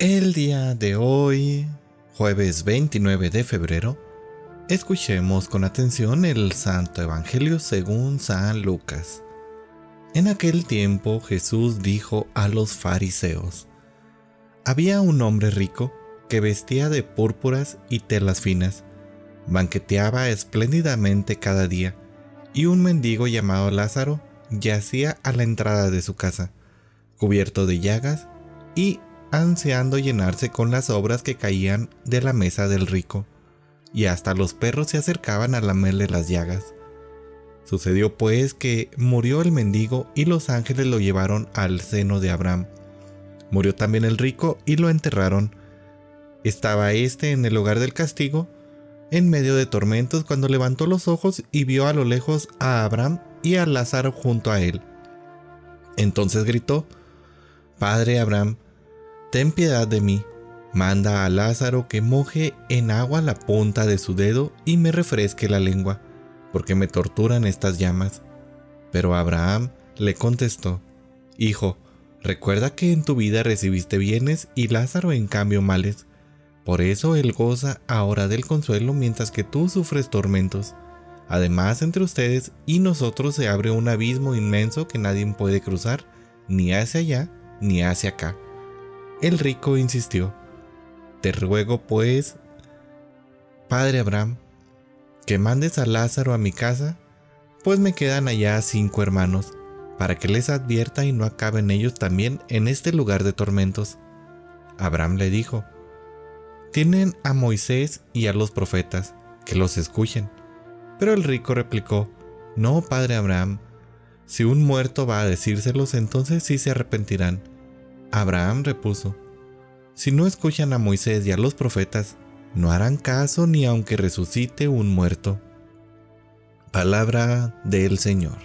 El día de hoy, jueves 29 de febrero, escuchemos con atención el Santo Evangelio según San Lucas. En aquel tiempo Jesús dijo a los fariseos, había un hombre rico que vestía de púrpuras y telas finas, banqueteaba espléndidamente cada día, y un mendigo llamado Lázaro yacía a la entrada de su casa, cubierto de llagas y ansiando llenarse con las obras que caían de la mesa del rico, y hasta los perros se acercaban a lamerle las llagas. Sucedió pues que murió el mendigo y los ángeles lo llevaron al seno de Abraham. Murió también el rico y lo enterraron. Estaba éste en el lugar del castigo, en medio de tormentos, cuando levantó los ojos y vio a lo lejos a Abraham y a Lázaro junto a él. Entonces gritó, Padre Abraham, ten piedad de mí, manda a Lázaro que moje en agua la punta de su dedo y me refresque la lengua, porque me torturan estas llamas. Pero Abraham le contestó, Hijo, recuerda que en tu vida recibiste bienes y Lázaro en cambio males. Por eso él goza ahora del consuelo mientras que tú sufres tormentos. Además, entre ustedes y nosotros se abre un abismo inmenso que nadie puede cruzar, ni hacia allá ni hacia acá. El rico insistió, Te ruego pues, Padre Abraham, que mandes a Lázaro a mi casa, pues me quedan allá cinco hermanos, para que les advierta y no acaben ellos también en este lugar de tormentos. Abraham le dijo, Tienen a Moisés y a los profetas, que los escuchen. Pero el rico replicó, No, Padre Abraham, si un muerto va a decírselos, entonces sí se arrepentirán. Abraham repuso, Si no escuchan a Moisés y a los profetas, no harán caso ni aunque resucite un muerto. Palabra del Señor.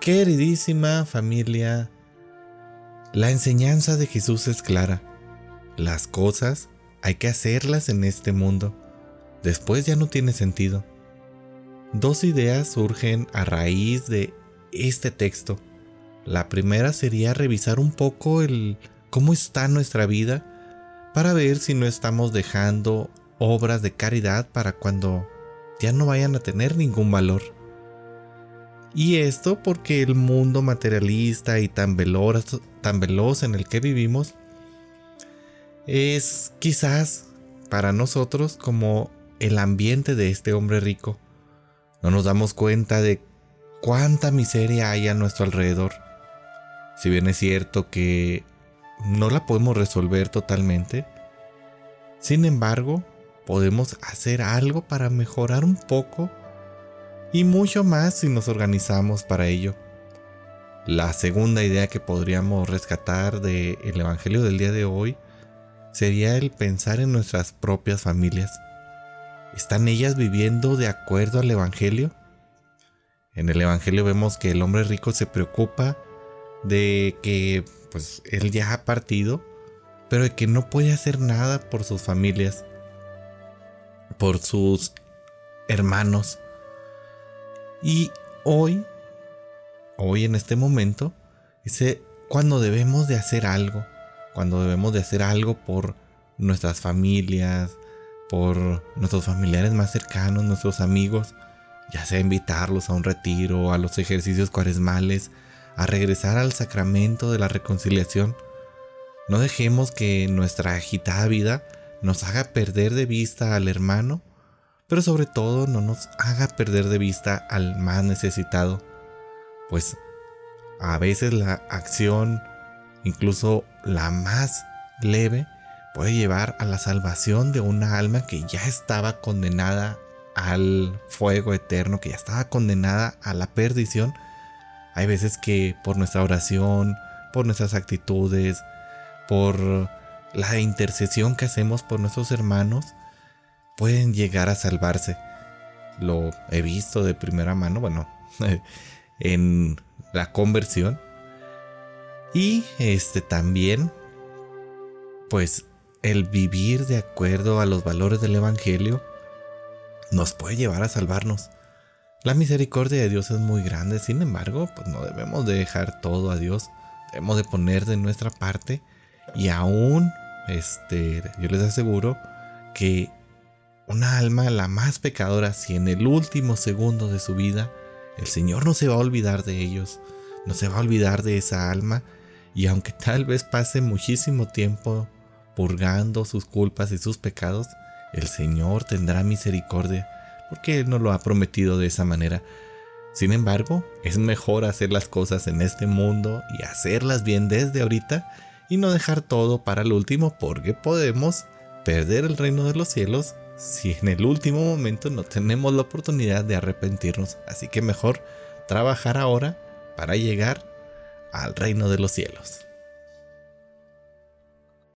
Queridísima familia, la enseñanza de Jesús es clara. Las cosas hay que hacerlas en este mundo. Después ya no tiene sentido. Dos ideas surgen a raíz de este texto. La primera sería revisar un poco el cómo está nuestra vida para ver si no estamos dejando obras de caridad para cuando ya no vayan a tener ningún valor. Y esto porque el mundo materialista y tan veloz, tan veloz en el que vivimos es quizás para nosotros como el ambiente de este hombre rico. No nos damos cuenta de cuánta miseria hay a nuestro alrededor si bien es cierto que no la podemos resolver totalmente, sin embargo, podemos hacer algo para mejorar un poco y mucho más si nos organizamos para ello. La segunda idea que podríamos rescatar del Evangelio del día de hoy sería el pensar en nuestras propias familias. ¿Están ellas viviendo de acuerdo al Evangelio? En el Evangelio vemos que el hombre rico se preocupa de que pues él ya ha partido, pero de que no puede hacer nada por sus familias, por sus hermanos. Y hoy, hoy en este momento, es cuando debemos de hacer algo, cuando debemos de hacer algo por nuestras familias, por nuestros familiares más cercanos, nuestros amigos, ya sea invitarlos a un retiro, a los ejercicios cuaresmales, a regresar al sacramento de la reconciliación. No dejemos que nuestra agitada vida nos haga perder de vista al hermano, pero sobre todo no nos haga perder de vista al más necesitado, pues a veces la acción, incluso la más leve, puede llevar a la salvación de una alma que ya estaba condenada al fuego eterno, que ya estaba condenada a la perdición, hay veces que por nuestra oración, por nuestras actitudes, por la intercesión que hacemos por nuestros hermanos, pueden llegar a salvarse. Lo he visto de primera mano, bueno, en la conversión. Y este también, pues el vivir de acuerdo a los valores del Evangelio nos puede llevar a salvarnos. La misericordia de Dios es muy grande, sin embargo, pues no debemos de dejar todo a Dios. Debemos de poner de nuestra parte Y aún, este, yo les aseguro que una alma, la más pecadora, si en el último segundo de su vida, el Señor no se va a olvidar de ellos, no se va a olvidar de esa alma, y aunque tal vez pase muchísimo tiempo purgando sus culpas y sus pecados, el Señor tendrá misericordia, porque Él nos lo ha prometido de esa manera. Sin embargo, es mejor hacer las cosas en este mundo y hacerlas bien desde ahorita y no dejar todo para el último porque podemos perder el reino de los cielos si en el último momento no tenemos la oportunidad de arrepentirnos. Así que mejor trabajar ahora para llegar al reino de los cielos.